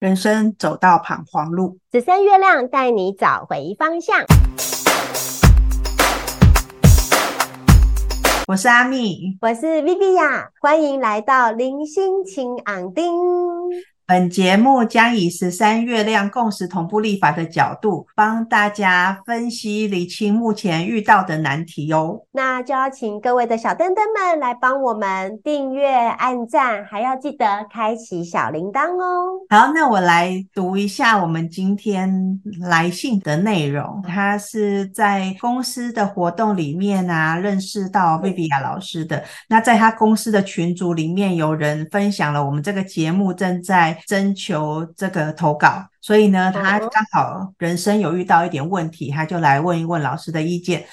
人生走到彷徨路，紫色月亮带你找回方向。我是阿蜜，我是 Viviya，欢迎来到零星晴昂丁。本节目将以十三月亮共识同步立法的角度，帮大家分析理清目前遇到的难题哦。那就要请各位的小灯灯们来帮我们订阅、按赞，还要记得开启小铃铛哦。好，那我来读一下我们今天来信的内容。他是在公司的活动里面啊，认识到 Viviya 老师的。那在他公司的群组里面，有人分享了我们这个节目正在。征求这个投稿，所以呢，他刚好人生有遇到一点问题，他就来问一问老师的意见。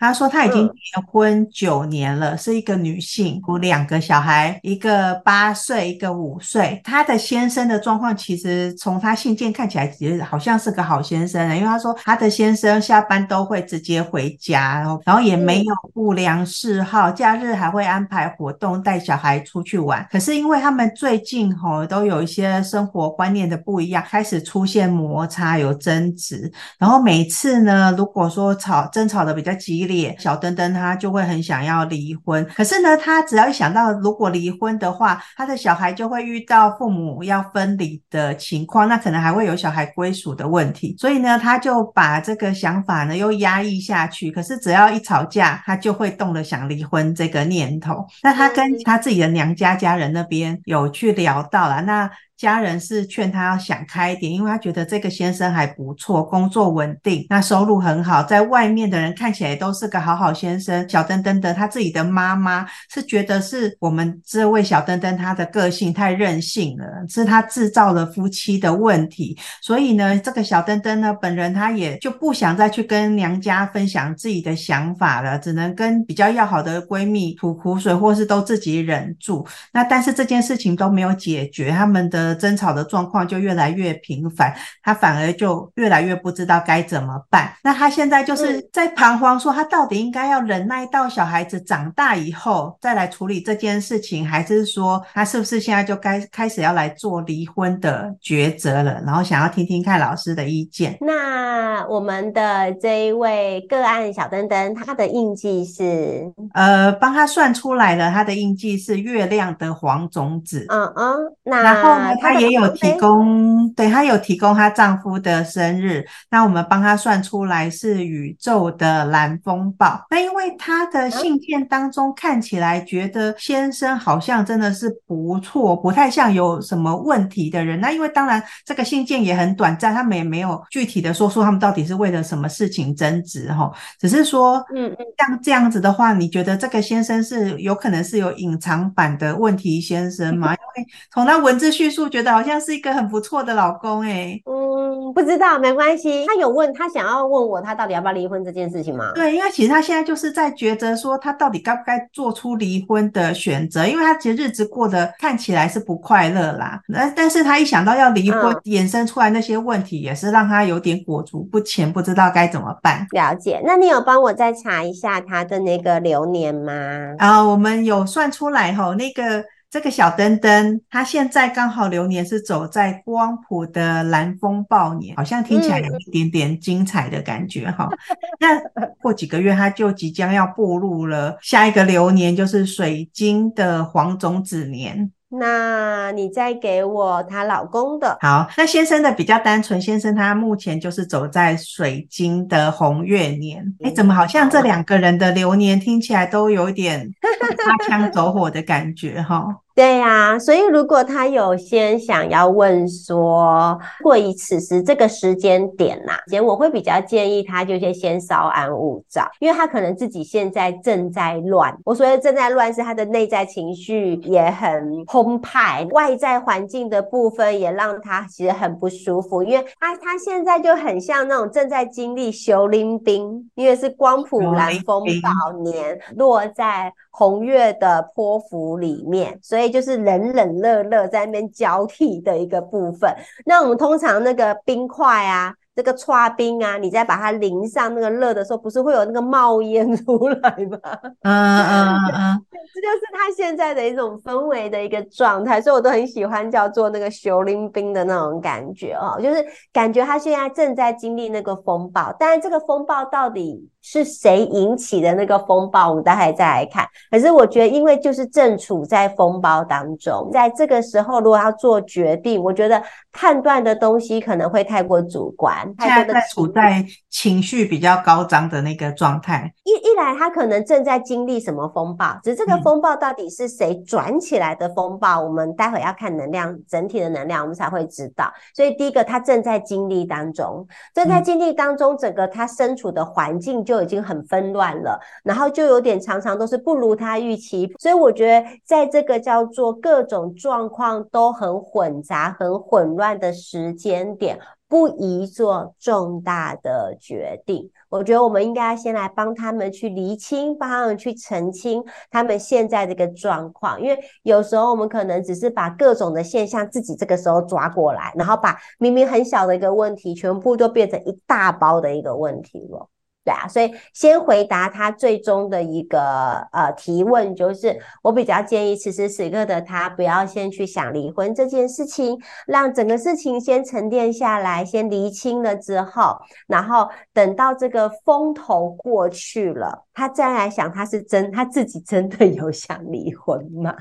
他说他已经结婚九年了，嗯、是一个女性，有两个小孩，一个八岁，一个五岁。他的先生的状况其实从他信件看起来，其实好像是个好先生，因为他说他的先生下班都会直接回家，然后然后也没有不良嗜好，假日还会安排活动带小孩出去玩。可是因为他们最近吼都有一些生活观念的不一样，开始出现摩擦，有争执，然后每次呢，如果说吵争吵的比较激烈。小灯灯他就会很想要离婚，可是呢，他只要一想到如果离婚的话，他的小孩就会遇到父母要分离的情况，那可能还会有小孩归属的问题，所以呢，他就把这个想法呢又压抑下去。可是只要一吵架，他就会动了想离婚这个念头。那他跟他自己的娘家家人那边有去聊到了，那。家人是劝他要想开一点，因为他觉得这个先生还不错，工作稳定，那收入很好，在外面的人看起来都是个好好先生。小灯灯的他自己的妈妈是觉得是我们这位小灯灯他的个性太任性了，是他制造了夫妻的问题。所以呢，这个小灯灯呢本人他也就不想再去跟娘家分享自己的想法了，只能跟比较要好的闺蜜吐苦水，或是都自己忍住。那但是这件事情都没有解决，他们的。争吵的状况就越来越频繁，他反而就越来越不知道该怎么办。那他现在就是在彷徨，说他到底应该要忍耐到小孩子长大以后再来处理这件事情，还是说他是不是现在就该开始要来做离婚的抉择了？然后想要听听看老师的意见。那我们的这一位个案小灯灯，他的印记是呃，帮他算出来了，他的印记是月亮的黄种子。嗯嗯，那然后呢？她也有提供，对，她有提供她丈夫的生日，那我们帮她算出来是宇宙的蓝风暴。那因为她的信件当中看起来觉得先生好像真的是不错，不太像有什么问题的人。那因为当然这个信件也很短暂，他们也没有具体的说出他们到底是为了什么事情争执哈，只是说，嗯嗯，像这样子的话，你觉得这个先生是有可能是有隐藏版的问题先生吗？因为从他文字叙述觉得。好像是一个很不错的老公哎、欸，嗯，不知道，没关系。他有问他想要问我，他到底要不要离婚这件事情吗？对，因为其实他现在就是在抉择，说他到底该不该做出离婚的选择，因为他其实日子过得看起来是不快乐啦。那但是他一想到要离婚，嗯、衍生出来那些问题，也是让他有点裹足不前，不知道该怎么办。了解，那你有帮我再查一下他的那个流年吗？啊，我们有算出来吼，那个。这个小灯灯，它现在刚好流年是走在光谱的蓝风暴年，好像听起来有一点点精彩的感觉哈。嗯、那过几个月，它就即将要步入了下一个流年，就是水晶的黄种子年。那你再给我她老公的。好，那先生的比较单纯，先生他目前就是走在水晶的红月年。哎、怎么好像这两个人的流年听起来都有点擦枪走火的感觉哈？对呀、啊，所以如果他有先想要问说，过以此时这个时间点呐、啊，我会比较建议他就先先稍安勿躁，因为他可能自己现在正在乱。我所谓正在乱，是他的内在情绪也很澎湃，外在环境的部分也让他其实很不舒服，因为他他现在就很像那种正在经历修灵冰，因为是光谱蓝风暴年落在红月的泼幅里面，所以。就是冷冷热热在那边交替的一个部分。那我们通常那个冰块啊，这个剉冰啊，你再把它淋上那个热的时候，不是会有那个冒烟出来吗？嗯嗯嗯，这就是它现在的一种氛围的一个状态，所以我都很喜欢叫做那个熊林冰的那种感觉哦，就是感觉它现在正在经历那个风暴，但是这个风暴到底是谁引起的那个风暴，我们待会再来看。可是我觉得，因为就是正处在风暴当中，在这个时候如果要做决定，我觉得判断的东西可能会太过主观。现在在处在情绪比较高涨的那个状态，一一来他可能正在经历什么风暴，只是这个风暴到底是谁转起来的风暴，嗯、我们待会要看能量整体的能量，我们才会知道。所以第一个，他正在经历当中，正在经历当中，整个他身处的环境就已经很纷乱了，然后就有点常常都是不如他预期。所以我觉得，在这个叫做各种状况都很混杂、很混乱的时间点。不宜做重大的决定，我觉得我们应该先来帮他们去厘清，帮他们去澄清他们现在这个状况，因为有时候我们可能只是把各种的现象自己这个时候抓过来，然后把明明很小的一个问题，全部都变成一大包的一个问题了。对啊，所以先回答他最终的一个呃提问，就是我比较建议此时此刻的他不要先去想离婚这件事情，让整个事情先沉淀下来，先厘清了之后，然后等到这个风头过去了，他再来想他是真他自己真的有想离婚吗？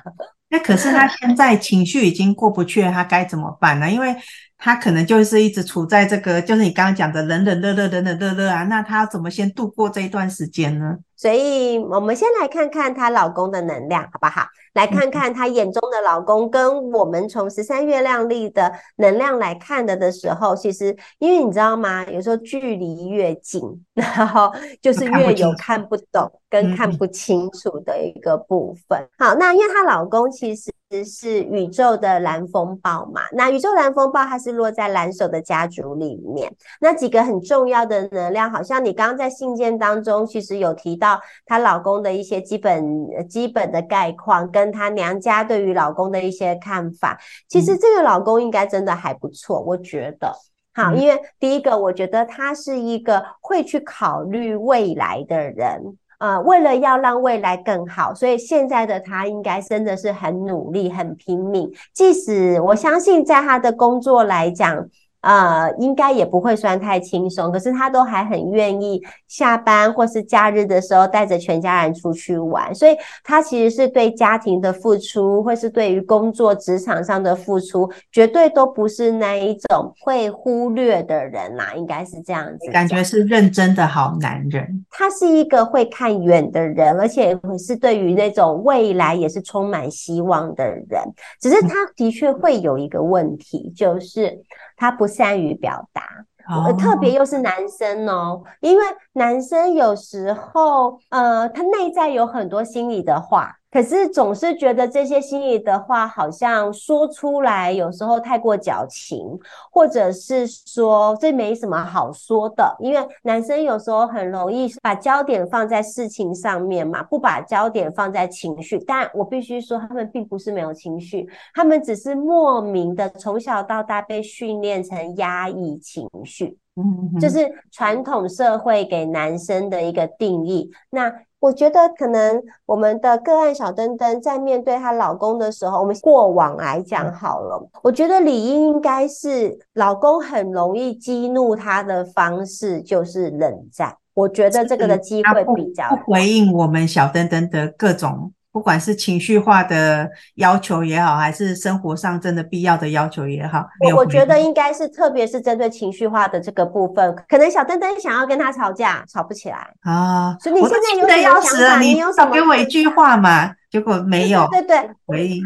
那可是他现在情绪已经过不去了，他该怎么办呢？因为他可能就是一直处在这个，就是你刚刚讲的冷冷热热冷冷热热啊，那他要怎么先度过这一段时间呢？所以我们先来看看她老公的能量，好不好？来看看她眼中的老公，跟我们从十三月亮历的能量来看的的时候，其实因为你知道吗？有时候距离越近，然后就是越有看不懂跟看不清楚的一个部分。好，那因为她老公其实是宇宙的蓝风暴嘛，那宇宙蓝风暴它是落在蓝手的家族里面，那几个很重要的能量，好像你刚刚在信件当中其实有提到。她老公的一些基本基本的概况，跟她娘家对于老公的一些看法，其实这个老公应该真的还不错，我觉得。好，因为第一个，我觉得他是一个会去考虑未来的人，呃，为了要让未来更好，所以现在的他应该真的是很努力、很拼命。即使我相信，在他的工作来讲。呃，应该也不会算太轻松，可是他都还很愿意下班或是假日的时候带着全家人出去玩，所以他其实是对家庭的付出，或是对于工作职场上的付出，绝对都不是那一种会忽略的人啦，应该是这样子。感觉是认真的好男人，他是一个会看远的人，而且是对于那种未来也是充满希望的人。只是他的确会有一个问题，就是。他不善于表达，呃，特别又是男生哦，因为男生有时候，呃，他内在有很多心里的话。可是总是觉得这些心里的话好像说出来，有时候太过矫情，或者是说这没什么好说的。因为男生有时候很容易把焦点放在事情上面嘛，不把焦点放在情绪。但我必须说，他们并不是没有情绪，他们只是莫名的从小到大被训练成压抑情绪。嗯，这是传统社会给男生的一个定义。那我觉得可能我们的个案小灯灯在面对她老公的时候，我们过往来讲好了，我觉得理应应该是老公很容易激怒她的方式就是冷战。我觉得这个的机会比较不回应我们小灯灯的各种。不管是情绪化的要求也好，还是生活上真的必要的要求也好，我我觉得应该是，特别是针对情绪化的这个部分，可能小灯灯想要跟他吵架，吵不起来啊。所以你现在有什么想法？你有什么？给我一句话嘛。结果没有，对对对，回应。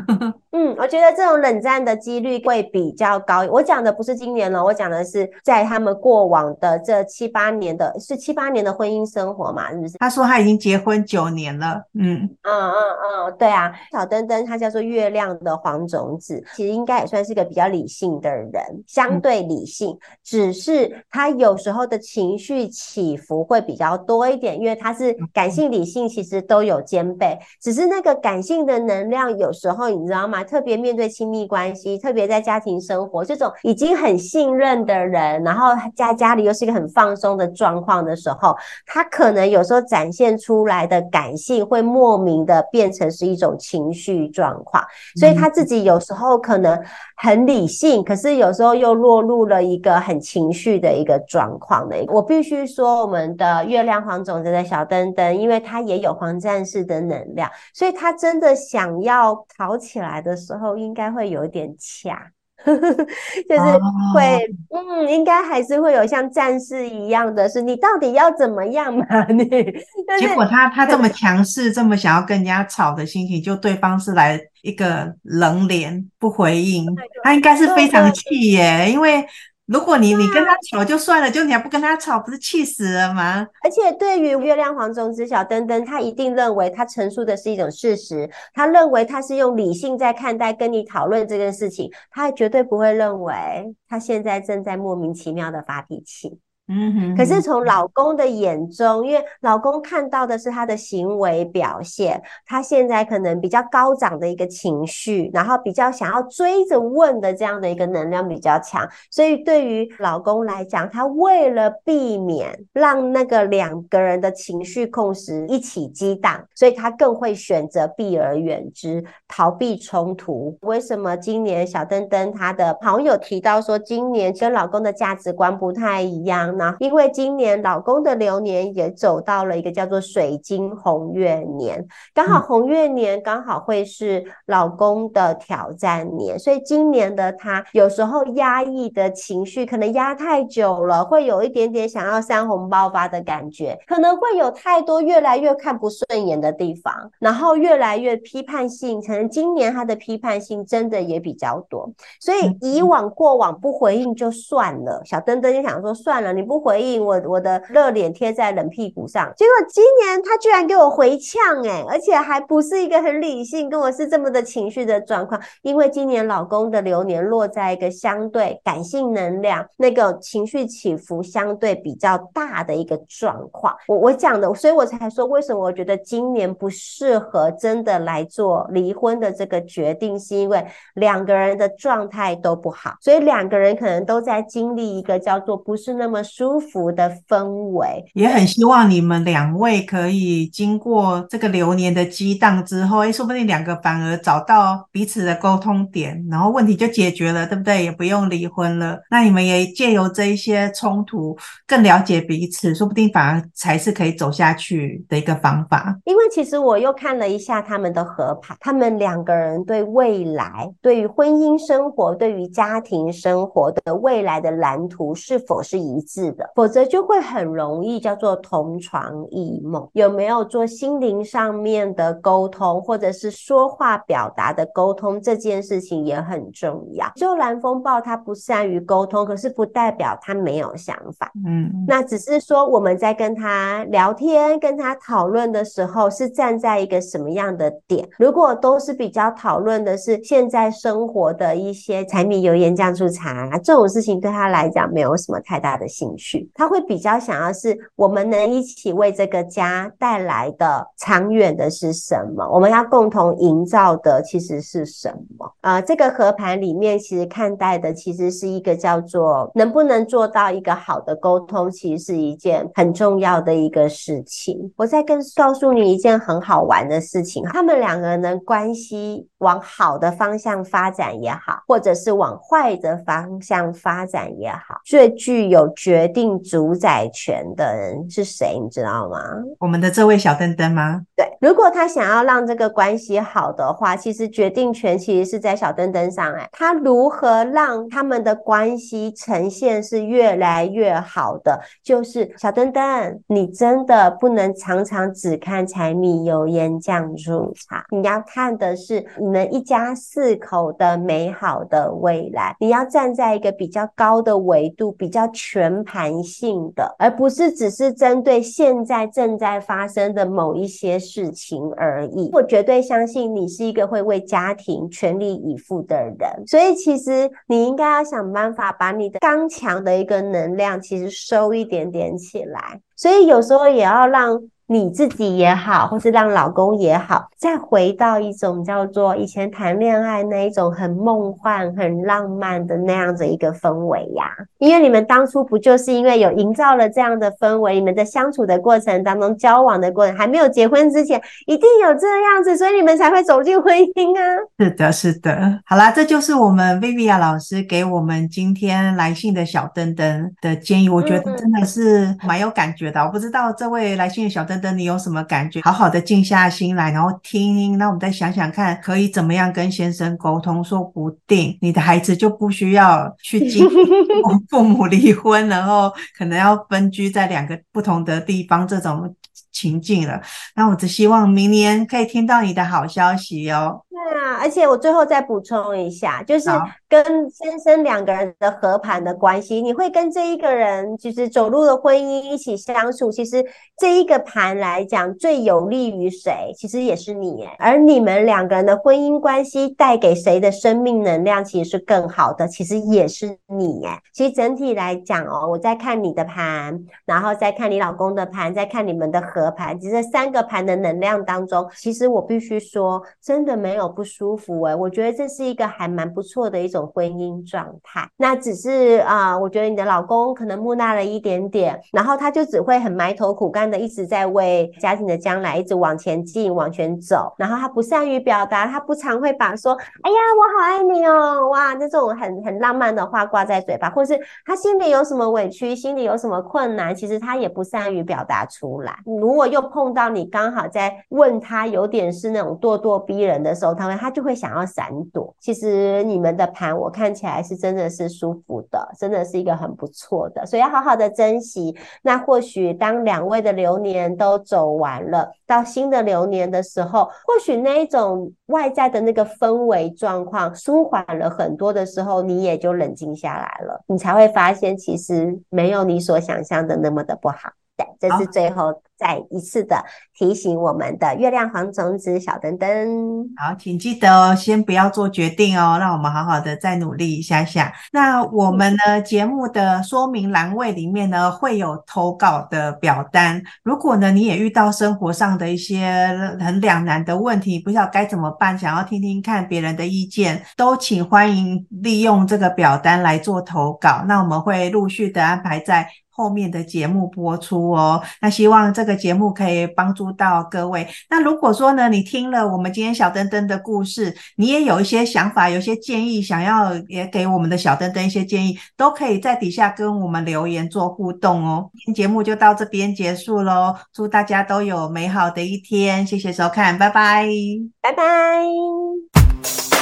嗯，我觉得这种冷战的几率会比较高。我讲的不是今年了，我讲的是在他们过往的这七八年的，是七八年的婚姻生活嘛，是不是？他说他已经结婚九年了。嗯嗯嗯嗯，对啊。小灯灯他叫做月亮的黄种子，其实应该也算是一个比较理性的人，相对理性，嗯、只是他有时候的情绪起伏会比较多一点，因为他是感性理性其实都有兼备。只是那个感性的能量，有时候你知道吗？特别面对亲密关系，特别在家庭生活这种已经很信任的人，然后在家里又是一个很放松的状况的时候，他可能有时候展现出来的感性会莫名的变成是一种情绪状况，所以他自己有时候可能很理性，可是有时候又落入了一个很情绪的一个状况的。我必须说，我们的月亮黄种子的小灯灯，因为它也有黄战士的能量，所以他真的想要跑起来的时候，应该会有一点卡。就是会，哦、嗯，应该还是会有像战士一样的是，你到底要怎么样嘛？你结果他他这么强势，这么想要跟人家吵的心情，就对方是来一个冷脸不回应，他应该是非常气耶，因为。如果你你跟他吵就算了，就你还不跟他吵，不是气死了吗？而且对于月亮黄种子小灯灯，他一定认为他陈述的是一种事实，他认为他是用理性在看待跟你讨论这件事情，他绝对不会认为他现在正在莫名其妙的发脾气。嗯哼，可是从老公的眼中，因为老公看到的是他的行为表现，他现在可能比较高涨的一个情绪，然后比较想要追着问的这样的一个能量比较强，所以对于老公来讲，他为了避免让那个两个人的情绪共识一起激荡，所以他更会选择避而远之，逃避冲突。为什么今年小灯灯他的朋友提到说，今年跟老公的价值观不太一样？因为今年老公的流年也走到了一个叫做水晶红月年，刚好红月年刚好会是老公的挑战年，所以今年的他有时候压抑的情绪可能压太久了，会有一点点想要山洪爆发的感觉，可能会有太多越来越看不顺眼的地方，然后越来越批判性，可能今年他的批判性真的也比较多，所以以往过往不回应就算了，小灯灯就想说算了，你。不回应我，我的热脸贴在冷屁股上。结果今年他居然给我回呛，诶，而且还不是一个很理性，跟我是这么的情绪的状况。因为今年老公的流年落在一个相对感性能量，那个情绪起伏相对比较大的一个状况。我我讲的，所以我才说为什么我觉得今年不适合真的来做离婚的这个决定，是因为两个人的状态都不好，所以两个人可能都在经历一个叫做不是那么。舒服的氛围，也很希望你们两位可以经过这个流年的激荡之后，哎，说不定两个反而找到彼此的沟通点，然后问题就解决了，对不对？也不用离婚了。那你们也借由这一些冲突，更了解彼此，说不定反而才是可以走下去的一个方法。因为其实我又看了一下他们的合盘，他们两个人对未来、对于婚姻生活、对于家庭生活的未来的蓝图是否是一致？否则就会很容易叫做同床异梦。有没有做心灵上面的沟通，或者是说话表达的沟通，这件事情也很重要。就蓝风暴他不善于沟通，可是不代表他没有想法。嗯，那只是说我们在跟他聊天、跟他讨论的时候，是站在一个什么样的点？如果都是比较讨论的是现在生活的一些柴米油盐酱醋茶这种事情，对他来讲没有什么太大的兴趣。他会比较想要是我们能一起为这个家带来的长远的是什么？我们要共同营造的其实是什么？啊、呃，这个合盘里面其实看待的其实是一个叫做能不能做到一个好的沟通，其实是一件很重要的一个事情。我再跟告诉你一件很好玩的事情，他们两个人的关系往好的方向发展也好，或者是往坏的方向发展也好，最具有决。定主宰权的人是谁？你知道吗？我们的这位小灯灯吗？对，如果他想要让这个关系好的话，其实决定权其实是在小灯灯上。哎，他如何让他们的关系呈现是越来越好的？就是小灯灯，你真的不能常常只看柴米油盐酱醋茶，你要看的是你们一家四口的美好的未来。你要站在一个比较高的维度，比较全盘。性的，而不是只是针对现在正在发生的某一些事情而已。我绝对相信你是一个会为家庭全力以赴的人，所以其实你应该要想办法把你的刚强的一个能量，其实收一点点起来。所以有时候也要让你自己也好，或是让老公也好，再回到一种叫做以前谈恋爱那一种很梦幻、很浪漫的那样子一个氛围呀。因为你们当初不就是因为有营造了这样的氛围，你们在相处的过程当中、交往的过程，还没有结婚之前，一定有这样子，所以你们才会走进婚姻啊。是的，是的。好啦，这就是我们 Viviya 老师给我们今天来信的小灯灯的建议，我觉得真的是蛮有感觉的。我不知道这位来信的小灯灯，你有什么感觉？好好的静下心来，然后听，那我们再想想看，可以怎么样跟先生沟通，说不定你的孩子就不需要去经历 父母离婚，然后可能要分居在两个不同的地方这种情境了。那我只希望明年可以听到你的好消息哦。对啊，而且我最后再补充一下，就是跟先生两个人的和盘的关系，你会跟这一个人就是走入了婚姻一起相处，其实这一个盘来讲最有利于谁？其实也是你耶。而你们两个人的婚姻关系带给谁的生命能量，其实是更好的，其实也是你耶。其实整体来讲哦，我在看你的盘，然后再看你老公的盘，再看你们的合盘，其实这三个盘的能量当中，其实我必须说，真的没有。不舒服诶，我觉得这是一个还蛮不错的一种婚姻状态。那只是啊、我觉得你的老公可能木讷了一点点，然后他就只会很埋头苦干的一直在为家庭的将来一直往前进、往前走。然后他不善于表达，他不常会把说“哎呀，我好爱你哦，哇”那种很很浪漫的话挂在嘴巴，或是他心里有什么委屈、心里有什么困难，其实他也不善于表达出来。如果又碰到你刚好在问他，有点是那种咄咄逼人的时候，他。他就会想要闪躲。其实你们的盘我看起来是真的是舒服的，真的是一个很不错的，所以要好好的珍惜。那或许当两位的流年都走完了，到新的流年的时候，或许那一种外在的那个氛围状况舒缓了很多的时候，你也就冷静下来了，你才会发现其实没有你所想象的那么的不好。对，这是最后再一次的提醒我们的月亮黄种子小灯灯。好，请记得哦，先不要做决定哦，让我们好好的再努力一下下。那我们呢，节目的说明栏位里面呢，会有投稿的表单。如果呢，你也遇到生活上的一些很两难的问题，不知道该怎么办，想要听听看别人的意见，都请欢迎利用这个表单来做投稿。那我们会陆续的安排在。后面的节目播出哦，那希望这个节目可以帮助到各位。那如果说呢，你听了我们今天小灯灯的故事，你也有一些想法，有些建议，想要也给我们的小灯灯一些建议，都可以在底下跟我们留言做互动哦。今天节目就到这边结束喽，祝大家都有美好的一天，谢谢收看，拜拜，拜拜。